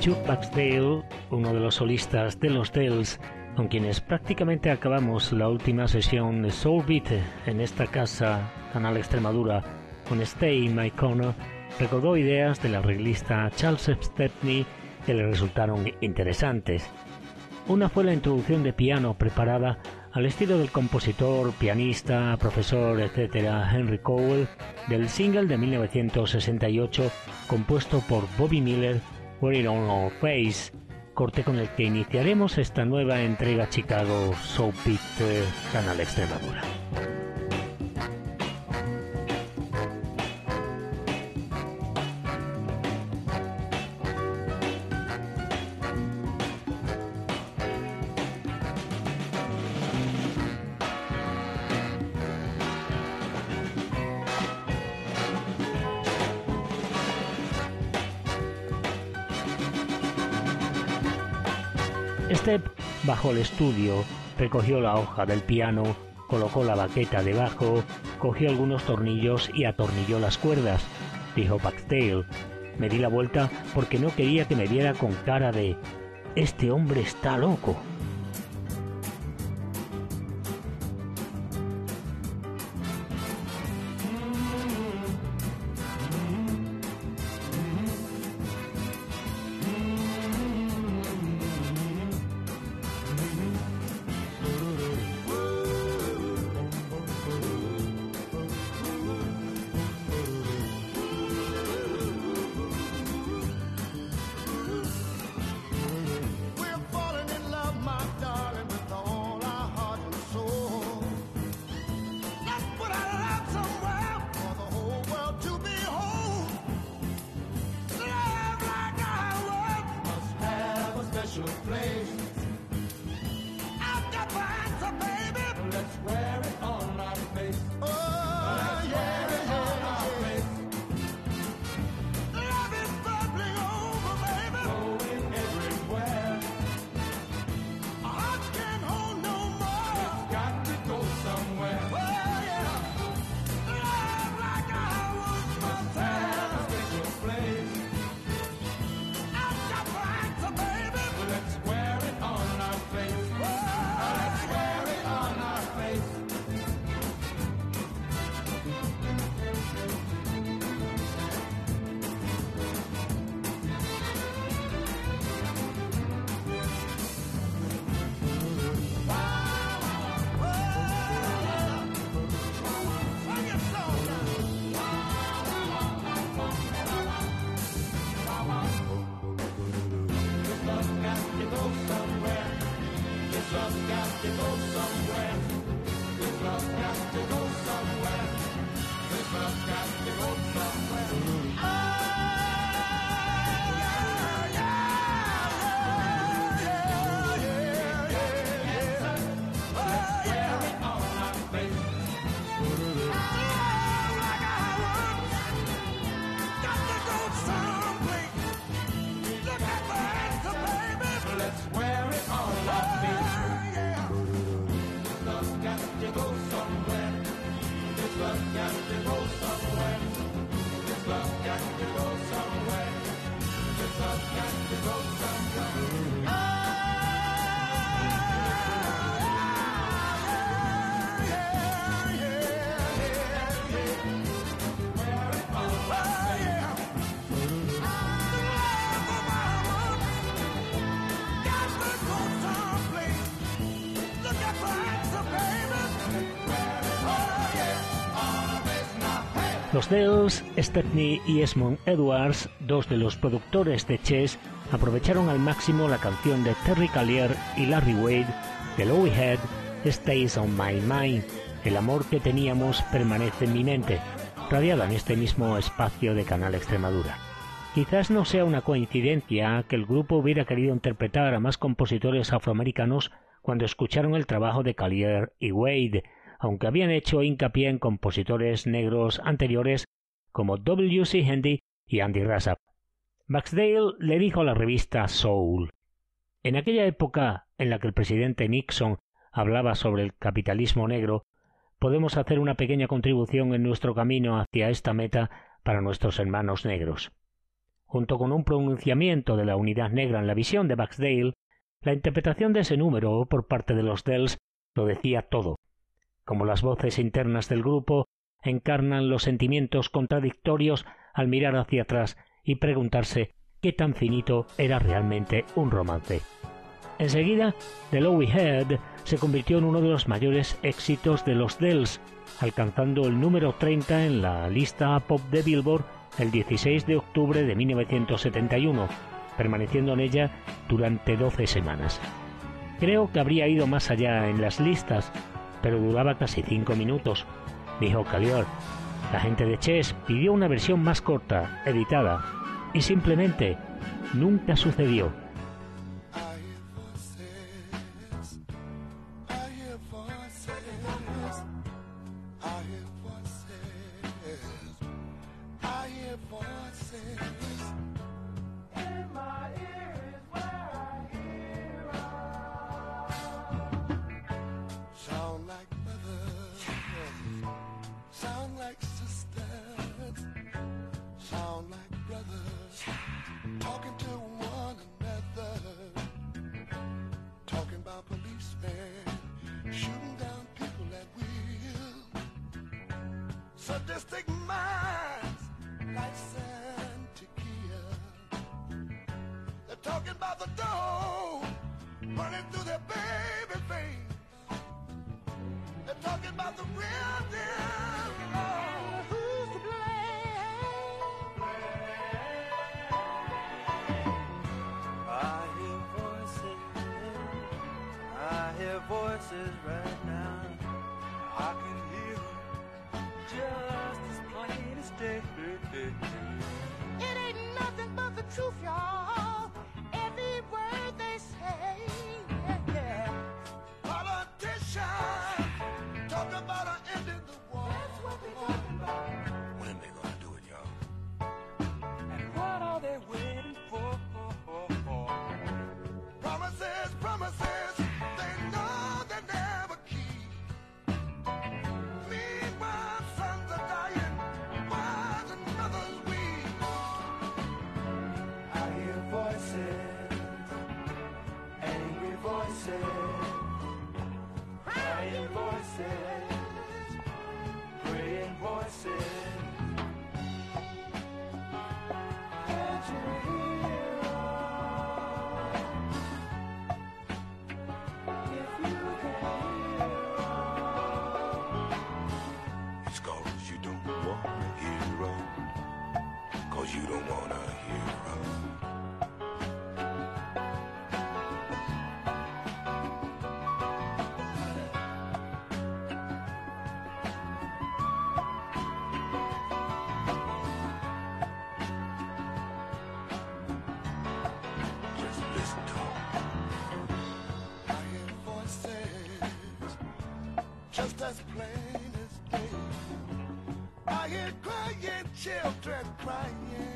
Chuck Baxdale, uno de los solistas de los Dells, con quienes prácticamente acabamos la última sesión de Soul Beat en esta casa, Canal Extremadura, con Stay in My Corner, recordó ideas del arreglista Charles Stepney que le resultaron interesantes. Una fue la introducción de piano preparada al estilo del compositor, pianista, profesor, etc. Henry Cowell, del single de 1968 compuesto por Bobby Miller We're It On Our Face, corte con el que iniciaremos esta nueva entrega Chicago Soul Beat eh, Canal Extremadura. Step bajó el estudio, recogió la hoja del piano, colocó la baqueta debajo, cogió algunos tornillos y atornilló las cuerdas, dijo Backtail. Me di la vuelta porque no quería que me viera con cara de Este hombre está loco. Los Dells, Stepney y Esmond Edwards, dos de los productores de Chess, aprovecharon al máximo la canción de Terry Callier y Larry Wade de Louie Head, Stays on My Mind. El amor que teníamos permanece en mi mente, radiada en este mismo espacio de Canal Extremadura. Quizás no sea una coincidencia que el grupo hubiera querido interpretar a más compositores afroamericanos cuando escucharon el trabajo de Callier y Wade, aunque habían hecho hincapié en compositores negros anteriores como W. C. Handy y Andy Rassap. Baxdale le dijo a la revista Soul En aquella época en la que el presidente Nixon hablaba sobre el capitalismo negro, podemos hacer una pequeña contribución en nuestro camino hacia esta meta para nuestros hermanos negros. junto con un pronunciamiento de la unidad negra en la visión de Baxdale, la interpretación de ese número por parte de los Dells lo decía todo. Como las voces internas del grupo encarnan los sentimientos contradictorios al mirar hacia atrás y preguntarse qué tan finito era realmente un romance. Enseguida, The Low We Had se convirtió en uno de los mayores éxitos de los Dells, alcanzando el número 30 en la lista pop de Billboard el 16 de octubre de 1971, permaneciendo en ella durante 12 semanas. Creo que habría ido más allá en las listas, pero duraba casi 5 minutos, dijo Calior. La gente de Chess pidió una versión más corta, editada, y simplemente nunca sucedió. 舒服。Just as plain as day. I hear crying children crying.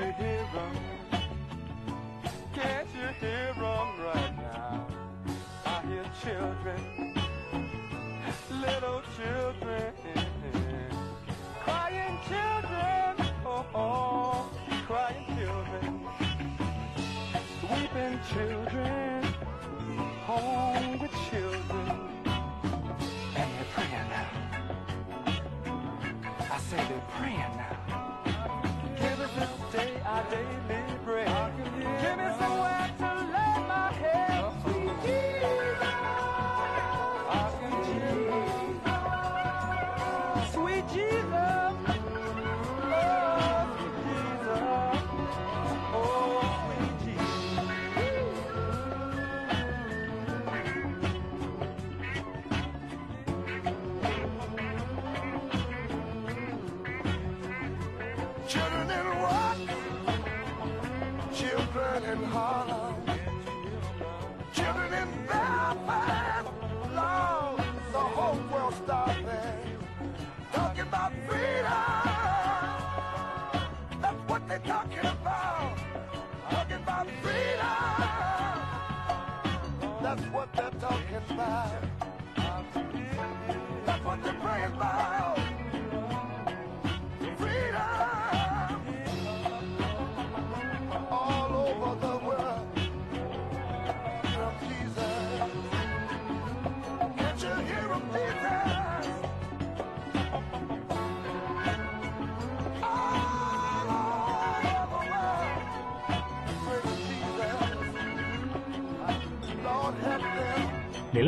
You hear them? Can't you hear them right now? I hear children, little children, crying children, oh, oh crying children, weeping children, hungry children, and they're praying now. I say they're praying now. That's what they're talking about. That's what they're praying about.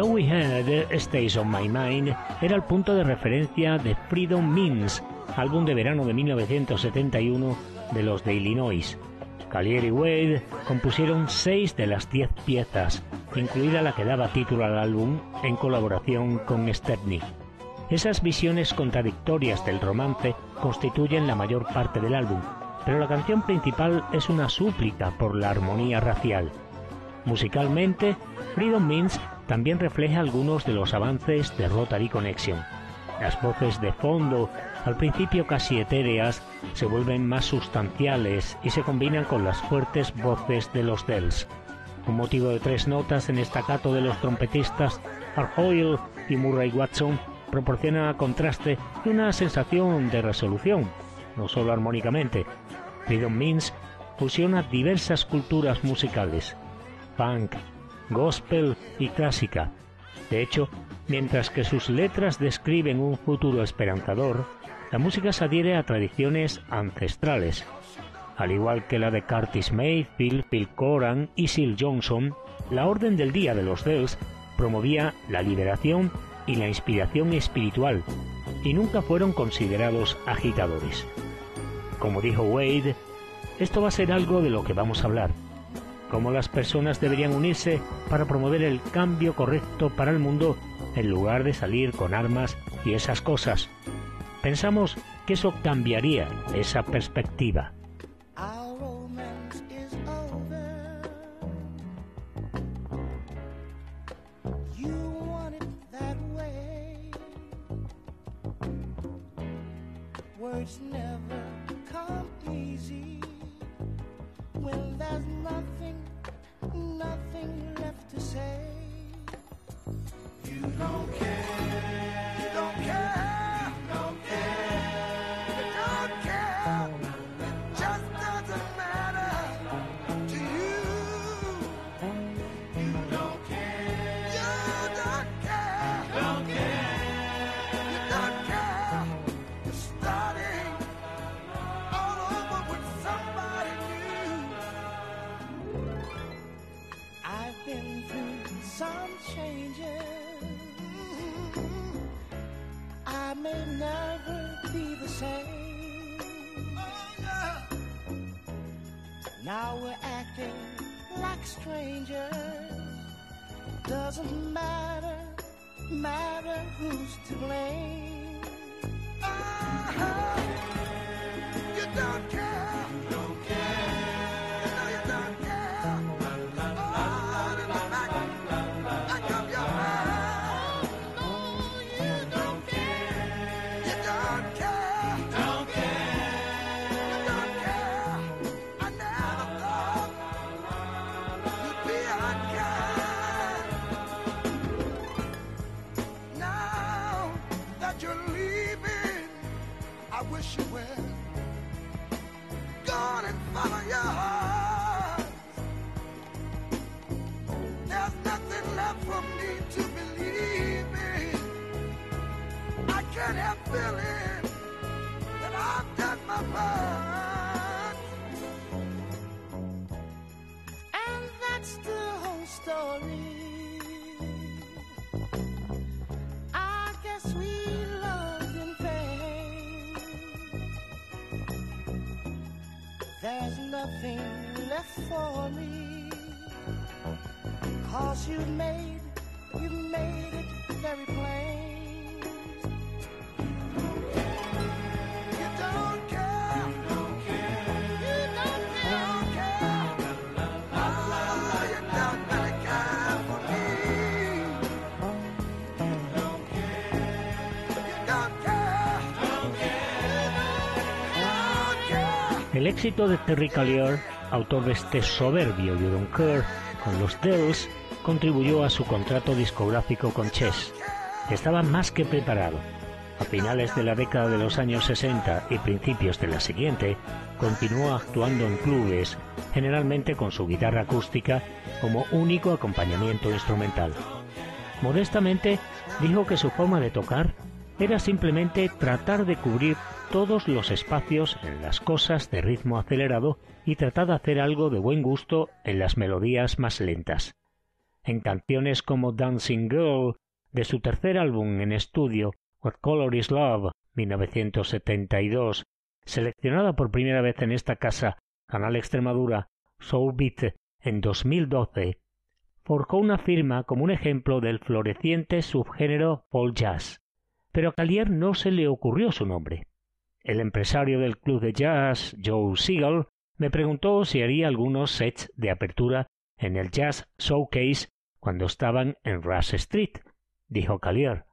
We Had Stays on My Mind era el punto de referencia de Freedom Means, álbum de verano de 1971 de los de Illinois. Collier y Wade compusieron seis de las diez piezas, incluida la que daba título al álbum en colaboración con Stepney. Esas visiones contradictorias del romance constituyen la mayor parte del álbum, pero la canción principal es una súplica por la armonía racial. Musicalmente, Freedom Means también refleja algunos de los avances de Rotary Connection. Las voces de fondo, al principio casi etéreas, se vuelven más sustanciales y se combinan con las fuertes voces de los Dells. Un motivo de tres notas en estacato de los trompetistas Art Hoyle y Murray Watson proporciona contraste y una sensación de resolución, no solo armónicamente. Freedom Means fusiona diversas culturas musicales, punk, gospel y clásica. De hecho, mientras que sus letras describen un futuro esperanzador, la música se adhiere a tradiciones ancestrales. Al igual que la de Curtis Mayfield, Phil Coran y Sil Johnson, la Orden del Día de los Dells promovía la liberación y la inspiración espiritual, y nunca fueron considerados agitadores. Como dijo Wade, esto va a ser algo de lo que vamos a hablar, cómo las personas deberían unirse para promover el cambio correcto para el mundo en lugar de salir con armas y esas cosas. Pensamos que eso cambiaría esa perspectiva. Wish you Cause you made, you made it very plain. El éxito de Terry Callier, autor de este soberbio You Don't Care, con los Dells, contribuyó a su contrato discográfico con Chess. Estaba más que preparado. A finales de la década de los años 60 y principios de la siguiente, continuó actuando en clubes, generalmente con su guitarra acústica como único acompañamiento instrumental. Modestamente dijo que su forma de tocar era simplemente tratar de cubrir todos los espacios en las cosas de ritmo acelerado y tratar de hacer algo de buen gusto en las melodías más lentas. En canciones como Dancing Girl, de su tercer álbum en estudio, What Color Is Love, 1972, seleccionada por primera vez en esta casa, Canal Extremadura, Soul Beat, en 2012, forjó una firma como un ejemplo del floreciente subgénero folk jazz. Pero a Callier no se le ocurrió su nombre. El empresario del club de jazz, Joe Siegel, me preguntó si haría algunos sets de apertura en el Jazz Showcase cuando estaban en Rush Street, dijo Callier.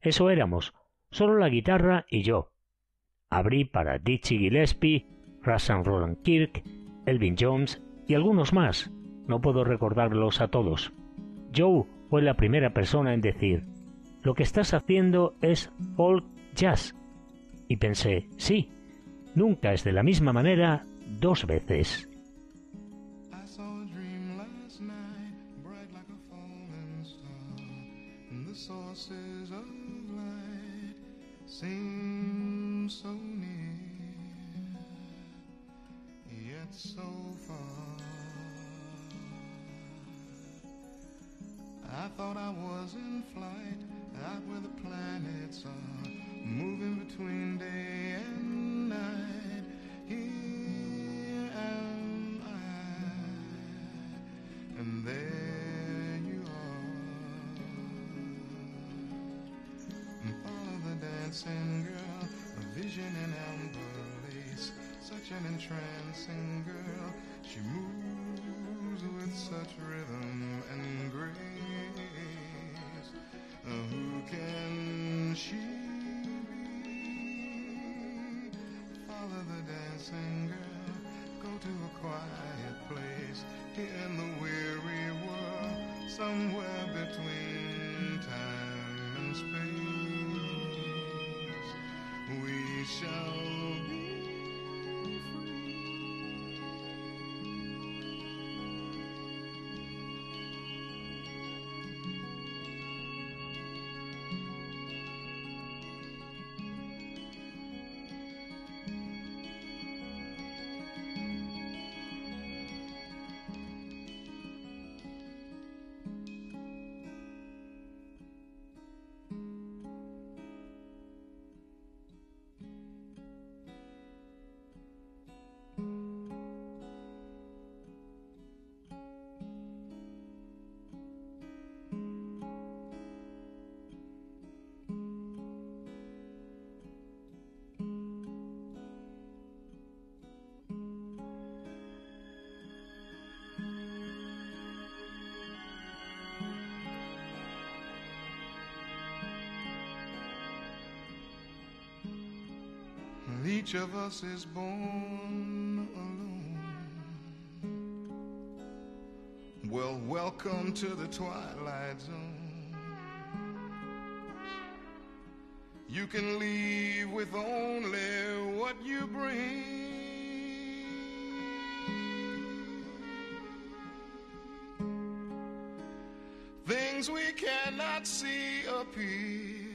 Eso éramos, solo la guitarra y yo. Abrí para Dizzy Gillespie, Russ and Roland Kirk, Elvin Jones y algunos más. No puedo recordarlos a todos. Joe fue la primera persona en decir, lo que estás haciendo es folk jazz. Y pensé, sí, nunca es de la misma manera dos veces. Seem so near, yet so far. I thought I was in flight, out where the planets an entrancing girl. She moves with such rhythm and grace. Who can she be? Follow the dancing girl, go to a quiet place in the weary world, somewhere between time and space. We shall Each of us is born alone. Well, welcome to the twilight zone. You can leave with only what you bring. Things we cannot see appear,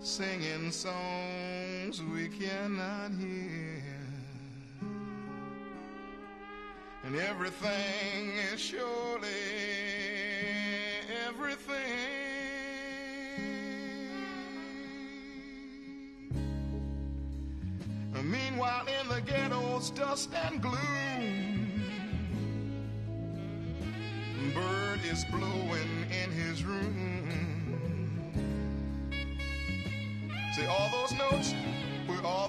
singing songs we cannot hear. And everything is surely everything. Meanwhile, in the ghetto's dust and gloom, bird is blowing in his room. Say all those notes,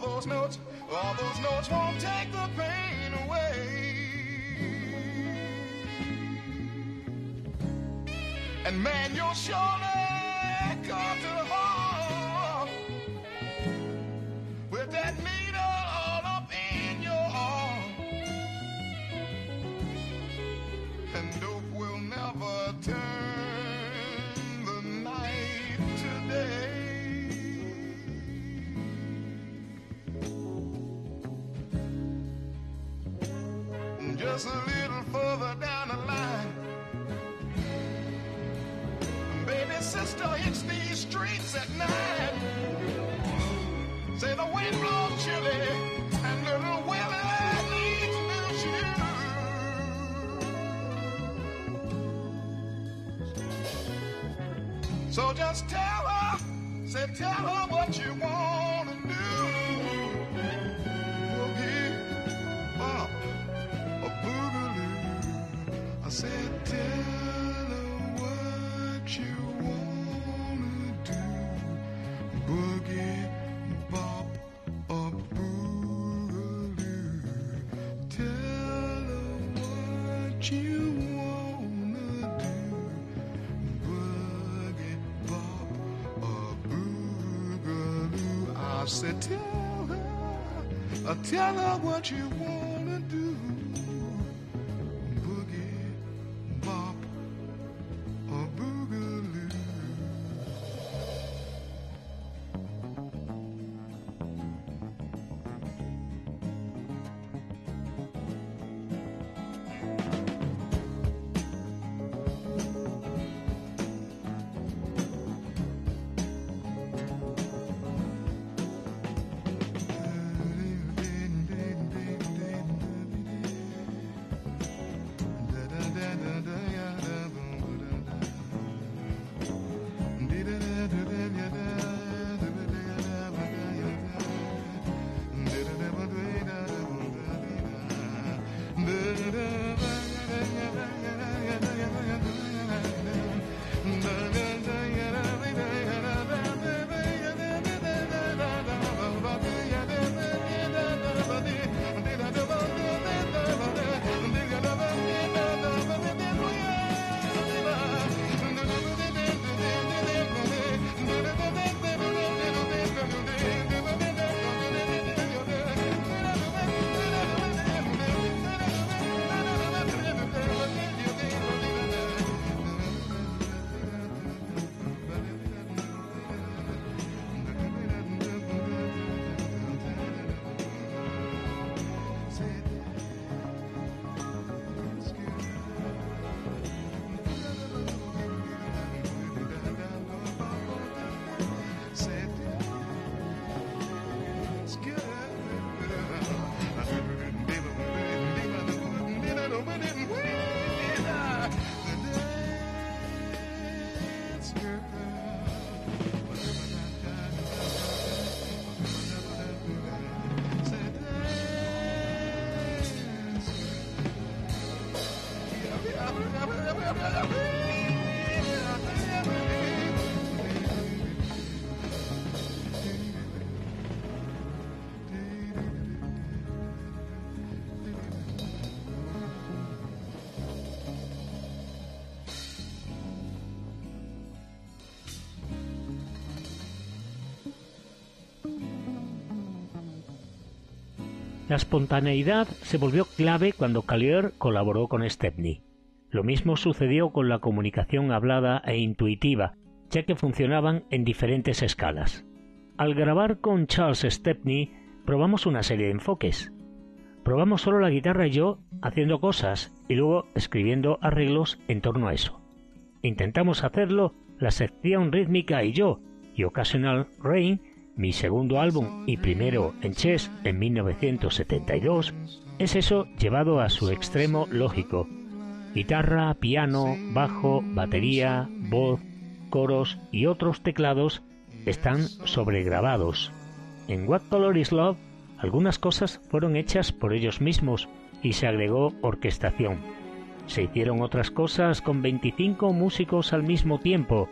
those notes, all those notes won't take the pain away. And man, you'll surely come to harm with that needle all up in your arm. And at night. Say the wind blows chilly and little Willie needs new shoes. So just I tell her what you want. La espontaneidad se volvió clave cuando Collier colaboró con Stepney. Lo mismo sucedió con la comunicación hablada e intuitiva, ya que funcionaban en diferentes escalas. Al grabar con Charles Stepney, probamos una serie de enfoques. Probamos solo la guitarra y yo haciendo cosas y luego escribiendo arreglos en torno a eso. Intentamos hacerlo la sección rítmica y yo, y Occasional Rain, mi segundo álbum y primero en Chess en 1972, es eso llevado a su extremo lógico. Guitarra, piano, bajo, batería, voz, coros y otros teclados están sobregrabados. En What Color is Love, algunas cosas fueron hechas por ellos mismos y se agregó orquestación. Se hicieron otras cosas con 25 músicos al mismo tiempo,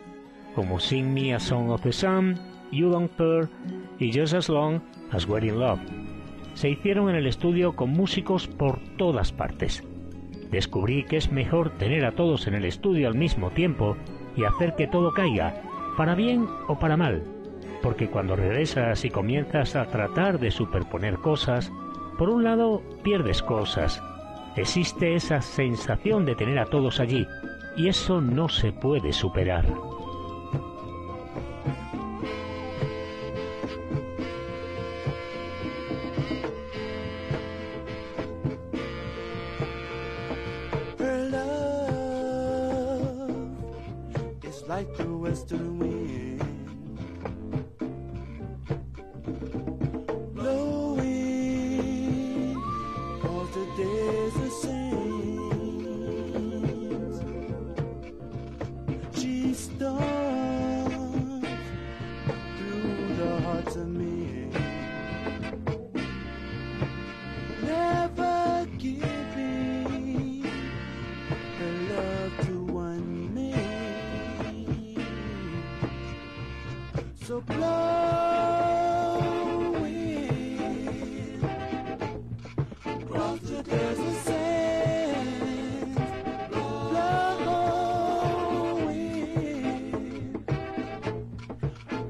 como Sing Me a Song of the Sun, You Don't Care y Just As Long as We're in Love. Se hicieron en el estudio con músicos por todas partes. Descubrí que es mejor tener a todos en el estudio al mismo tiempo y hacer que todo caiga, para bien o para mal, porque cuando regresas y comienzas a tratar de superponer cosas, por un lado pierdes cosas, existe esa sensación de tener a todos allí, y eso no se puede superar.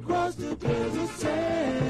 Across the desert sands.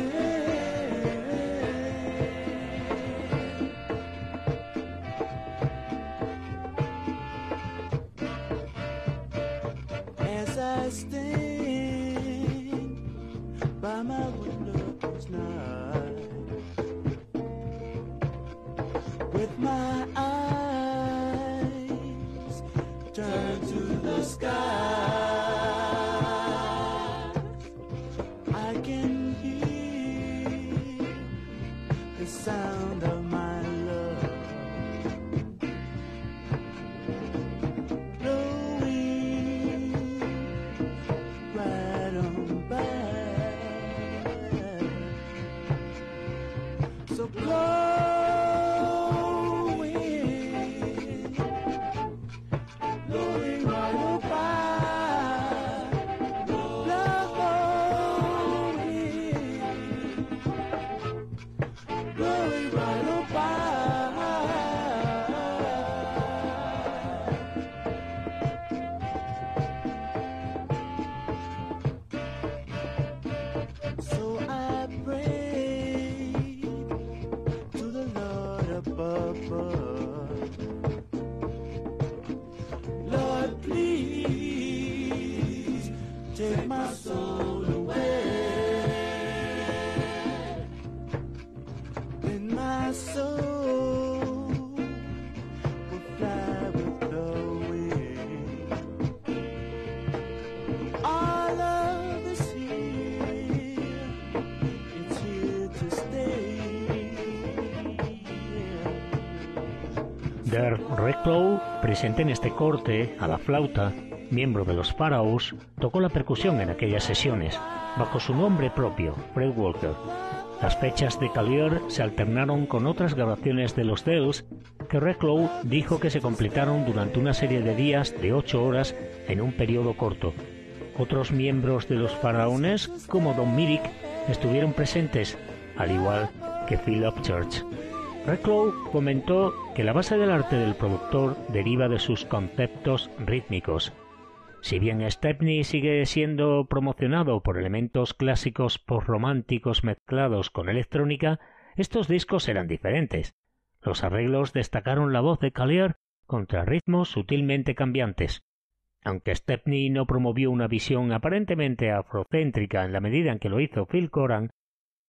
Der Reclow, presente en este corte a la flauta, miembro de los Pharaohs, tocó la percusión en aquellas sesiones, bajo su nombre propio, Fred Walker. Las fechas de Calier se alternaron con otras grabaciones de los Dells que Reclow dijo que se completaron durante una serie de días de ocho horas en un periodo corto. Otros miembros de los faraones, como Don Mirik, estuvieron presentes, al igual que Phil Upchurch. Reclow comentó que la base del arte del productor deriva de sus conceptos rítmicos. Si bien Stepney sigue siendo promocionado por elementos clásicos postrománticos mezclados con electrónica, estos discos eran diferentes. Los arreglos destacaron la voz de Collier contra ritmos sutilmente cambiantes. Aunque Stepney no promovió una visión aparentemente afrocéntrica en la medida en que lo hizo Phil Coran,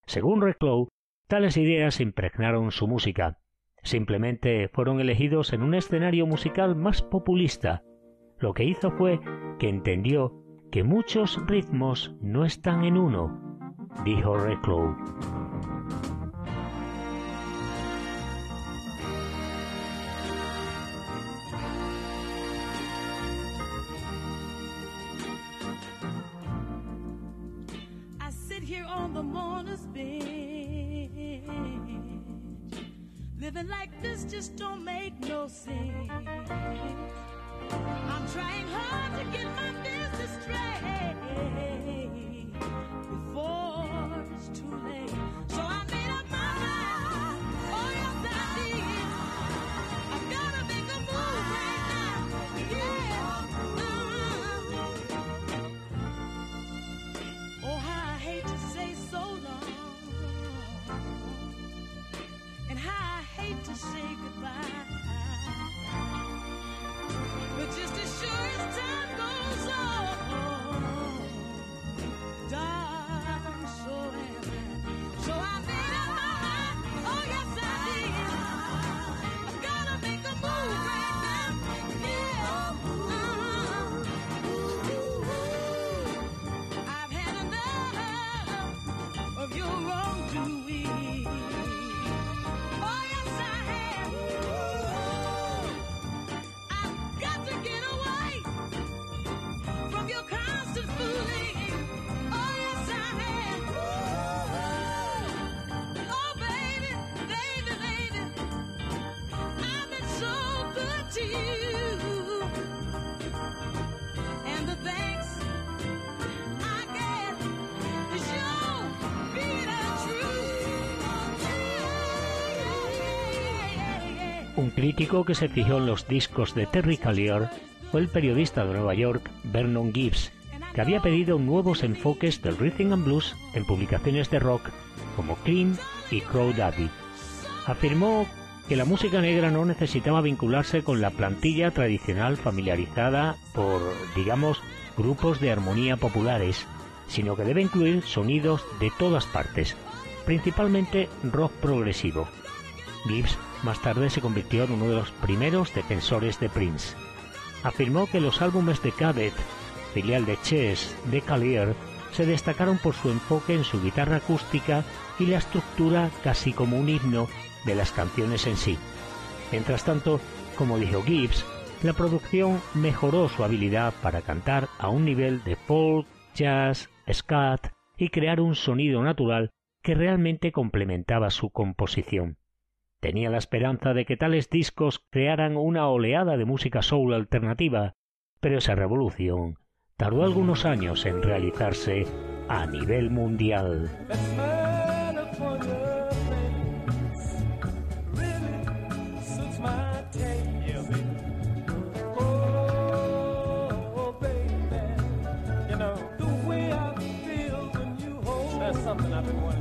según Reclow, tales ideas impregnaron su música. Simplemente fueron elegidos en un escenario musical más populista. Lo que hizo fue que entendió que muchos ritmos no están en uno, dijo Reclow. Living like this just don't make no sense. Before it's too late. Un crítico que se fijó en los discos de Terry Callier fue el periodista de Nueva York Vernon Gibbs, que había pedido nuevos enfoques del rhythm and blues en publicaciones de rock como Cream y Crow Daddy. Afirmó que la música negra no necesitaba vincularse con la plantilla tradicional familiarizada por, digamos, grupos de armonía populares, sino que debe incluir sonidos de todas partes, principalmente rock progresivo. Gibbs más tarde se convirtió en uno de los primeros defensores de Prince. Afirmó que los álbumes de Cadet, filial de Chess, de Callier, se destacaron por su enfoque en su guitarra acústica y la estructura casi como un himno de las canciones en sí. Mientras tanto, como dijo Gibbs, la producción mejoró su habilidad para cantar a un nivel de folk, jazz, scat y crear un sonido natural que realmente complementaba su composición. Tenía la esperanza de que tales discos crearan una oleada de música soul alternativa, pero esa revolución tardó algunos años en realizarse a nivel mundial. Robin Wood.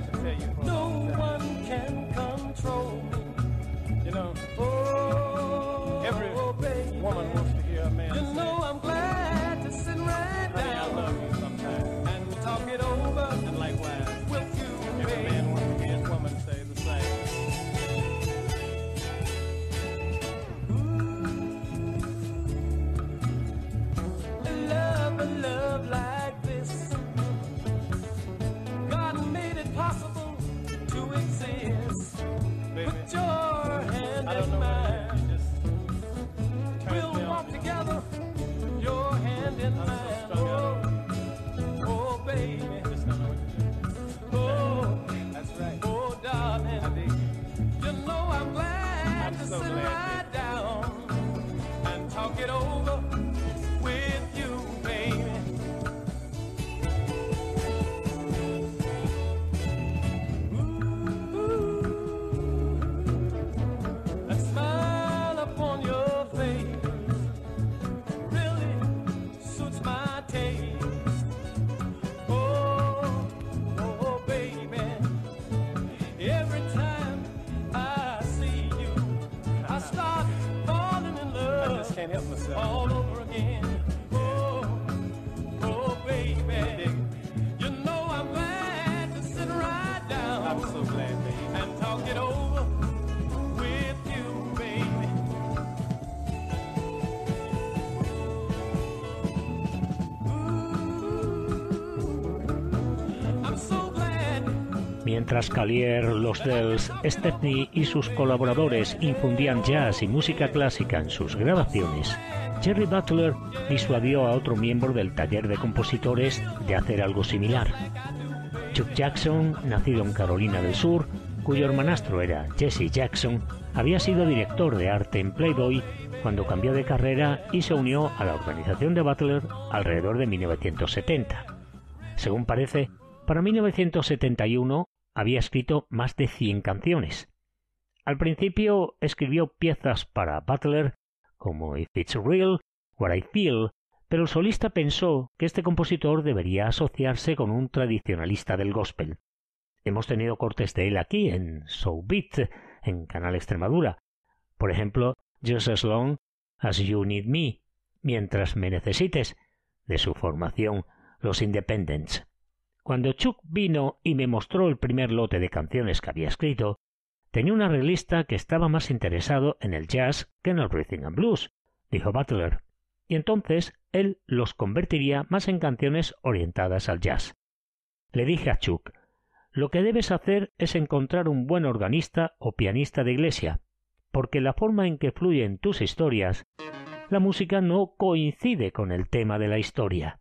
Mientras Calier, los Dells, Stepney y sus colaboradores infundían jazz y música clásica en sus grabaciones, Jerry Butler disuadió a otro miembro del taller de compositores de hacer algo similar. Chuck Jackson, nacido en Carolina del Sur, cuyo hermanastro era Jesse Jackson, había sido director de arte en Playboy cuando cambió de carrera y se unió a la organización de Butler alrededor de 1970. Según parece, para 1971 había escrito más de 100 canciones. Al principio escribió piezas para Butler como If It's Real, What I Feel, pero el solista pensó que este compositor debería asociarse con un tradicionalista del gospel. Hemos tenido cortes de él aquí en So Beat, en Canal Extremadura. Por ejemplo, Just As Long As You Need Me, mientras me necesites, de su formación Los Independents. Cuando Chuck vino y me mostró el primer lote de canciones que había escrito, tenía un arreglista que estaba más interesado en el jazz que en el rhythm and blues, dijo Butler, y entonces él los convertiría más en canciones orientadas al jazz. Le dije a Chuck, lo que debes hacer es encontrar un buen organista o pianista de iglesia, porque la forma en que fluyen tus historias, la música no coincide con el tema de la historia.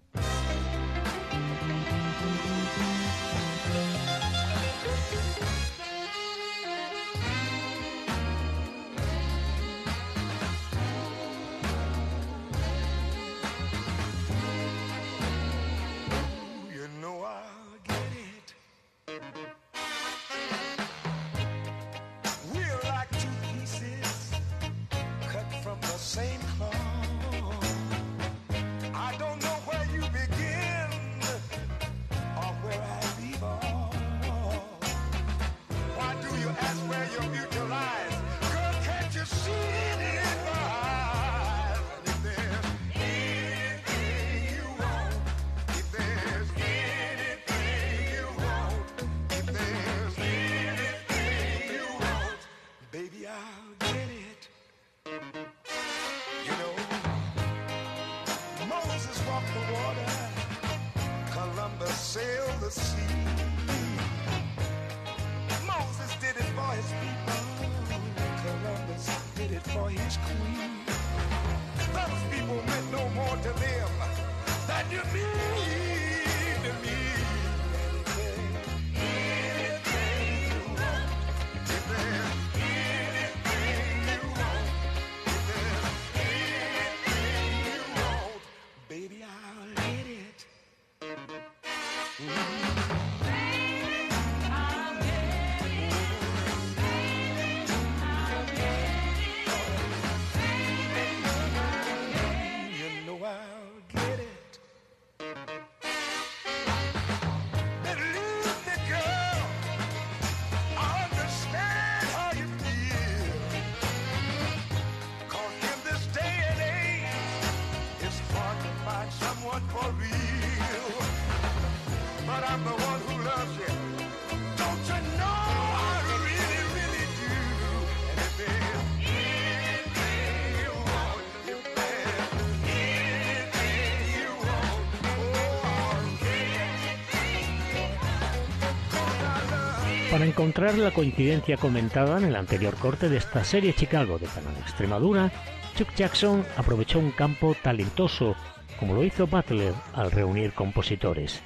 Encontrar la coincidencia comentada en el anterior corte de esta serie Chicago de Canal Extremadura, Chuck Jackson aprovechó un campo talentoso, como lo hizo Butler al reunir compositores.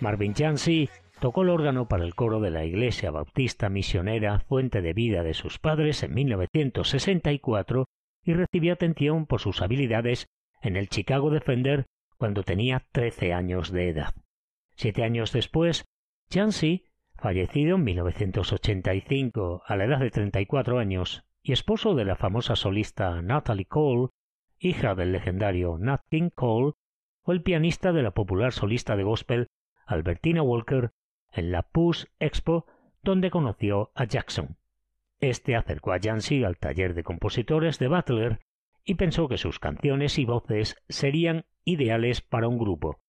Marvin Yancey tocó el órgano para el coro de la Iglesia Bautista Misionera Fuente de Vida de sus padres en 1964 y recibió atención por sus habilidades en el Chicago Defender cuando tenía 13 años de edad. Siete años después, Yancey, fallecido en 1985 a la edad de 34 años y esposo de la famosa solista Natalie Cole, hija del legendario Nat King Cole, fue el pianista de la popular solista de gospel Albertina Walker en la Push Expo, donde conoció a Jackson. Este acercó a Yancey al taller de compositores de Butler y pensó que sus canciones y voces serían ideales para un grupo.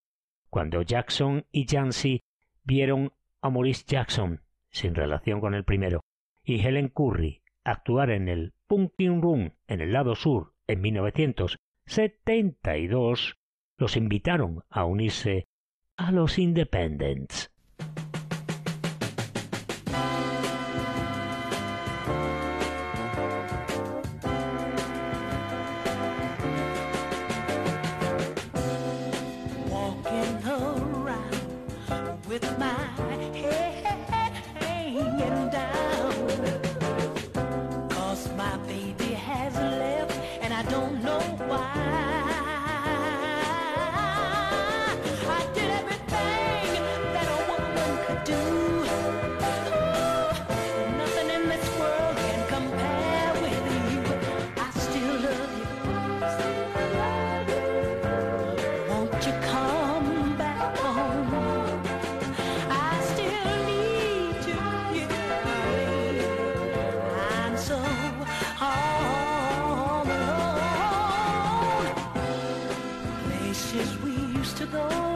Cuando Jackson y Yancey vieron a Maurice Jackson, sin relación con el primero, y Helen Curry actuar en el Punkin Room en el lado sur en 1972, los invitaron a unirse a los Independents. ago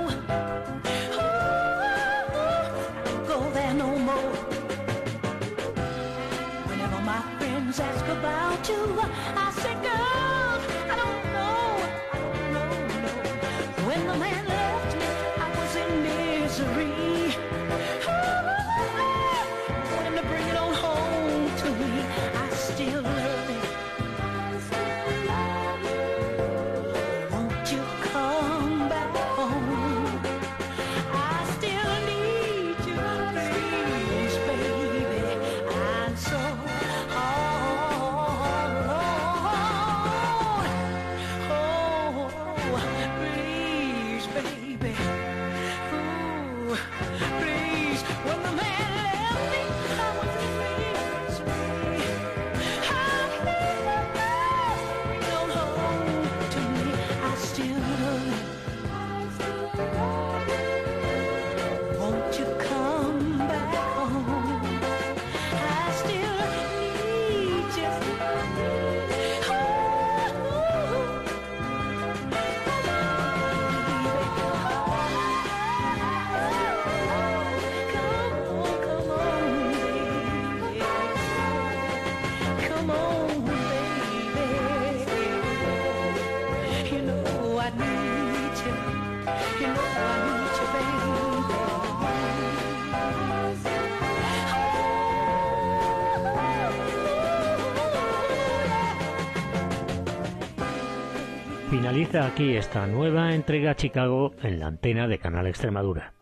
Finaliza aquí esta nueva entrega Chicago en la antena de Canal Extremadura.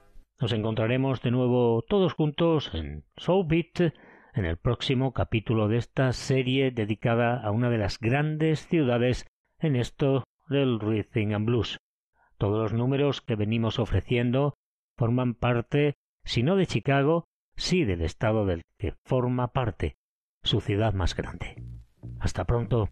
Nos encontraremos de nuevo todos juntos en Soul Beat en el próximo capítulo de esta serie dedicada a una de las grandes ciudades en esto del Rhythm and Blues. Todos los números que venimos ofreciendo forman parte, si no de Chicago, sí del estado del que forma parte, su ciudad más grande. Hasta pronto.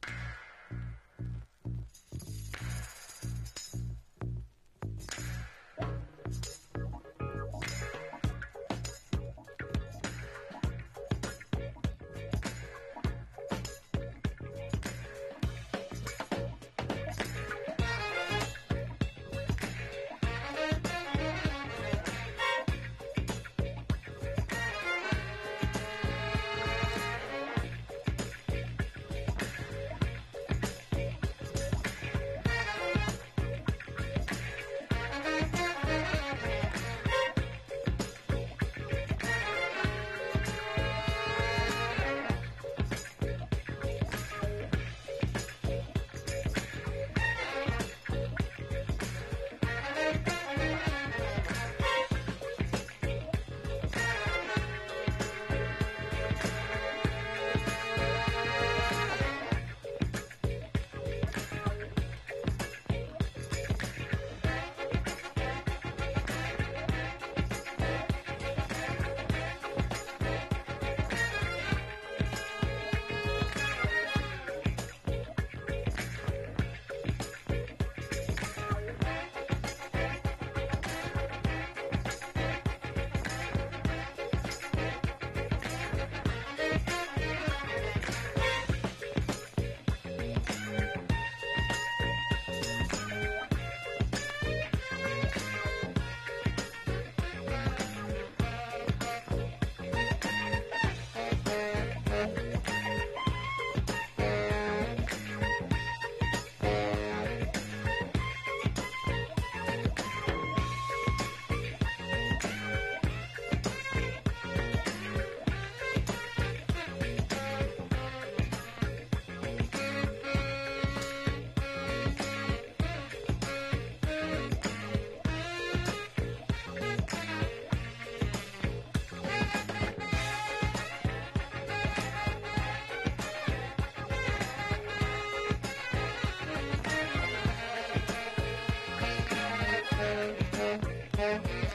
Música